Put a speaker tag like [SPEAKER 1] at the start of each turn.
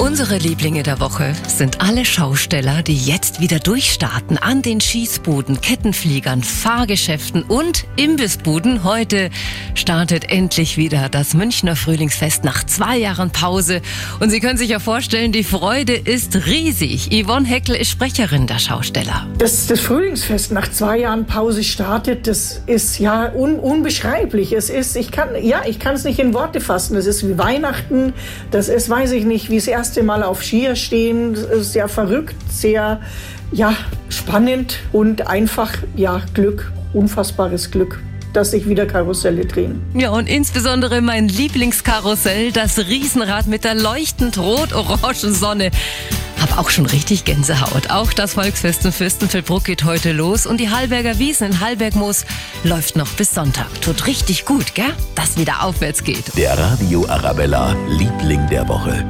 [SPEAKER 1] Unsere Lieblinge der Woche sind alle Schausteller, die jetzt wieder durchstarten an den Schießbuden, Kettenfliegern, Fahrgeschäften und Imbissbuden. Heute startet endlich wieder das Münchner Frühlingsfest nach zwei Jahren Pause. Und Sie können sich ja vorstellen, die Freude ist riesig. Yvonne Heckel ist Sprecherin der Schausteller.
[SPEAKER 2] Dass das Frühlingsfest nach zwei Jahren Pause startet, das ist ja un unbeschreiblich. Es ist, ich kann, ja, ich kann es nicht in Worte fassen. Es ist wie Weihnachten. Das ist, weiß ich nicht, wie es erst erste Mal auf Skier stehen, sehr verrückt, sehr ja, spannend und einfach ja, Glück, unfassbares Glück dass sich wieder Karusselle drehen.
[SPEAKER 1] Ja, und insbesondere mein Lieblingskarussell, das Riesenrad mit der leuchtend rot-orangen Sonne. Hab auch schon richtig Gänsehaut. Auch das Volksfest in Fürstenfeldbruck geht heute los und die Hallberger Wiesen in Hallbergmoos läuft noch bis Sonntag. Tut richtig gut, gell? Dass wieder aufwärts geht.
[SPEAKER 3] Der Radio Arabella, Liebling der Woche.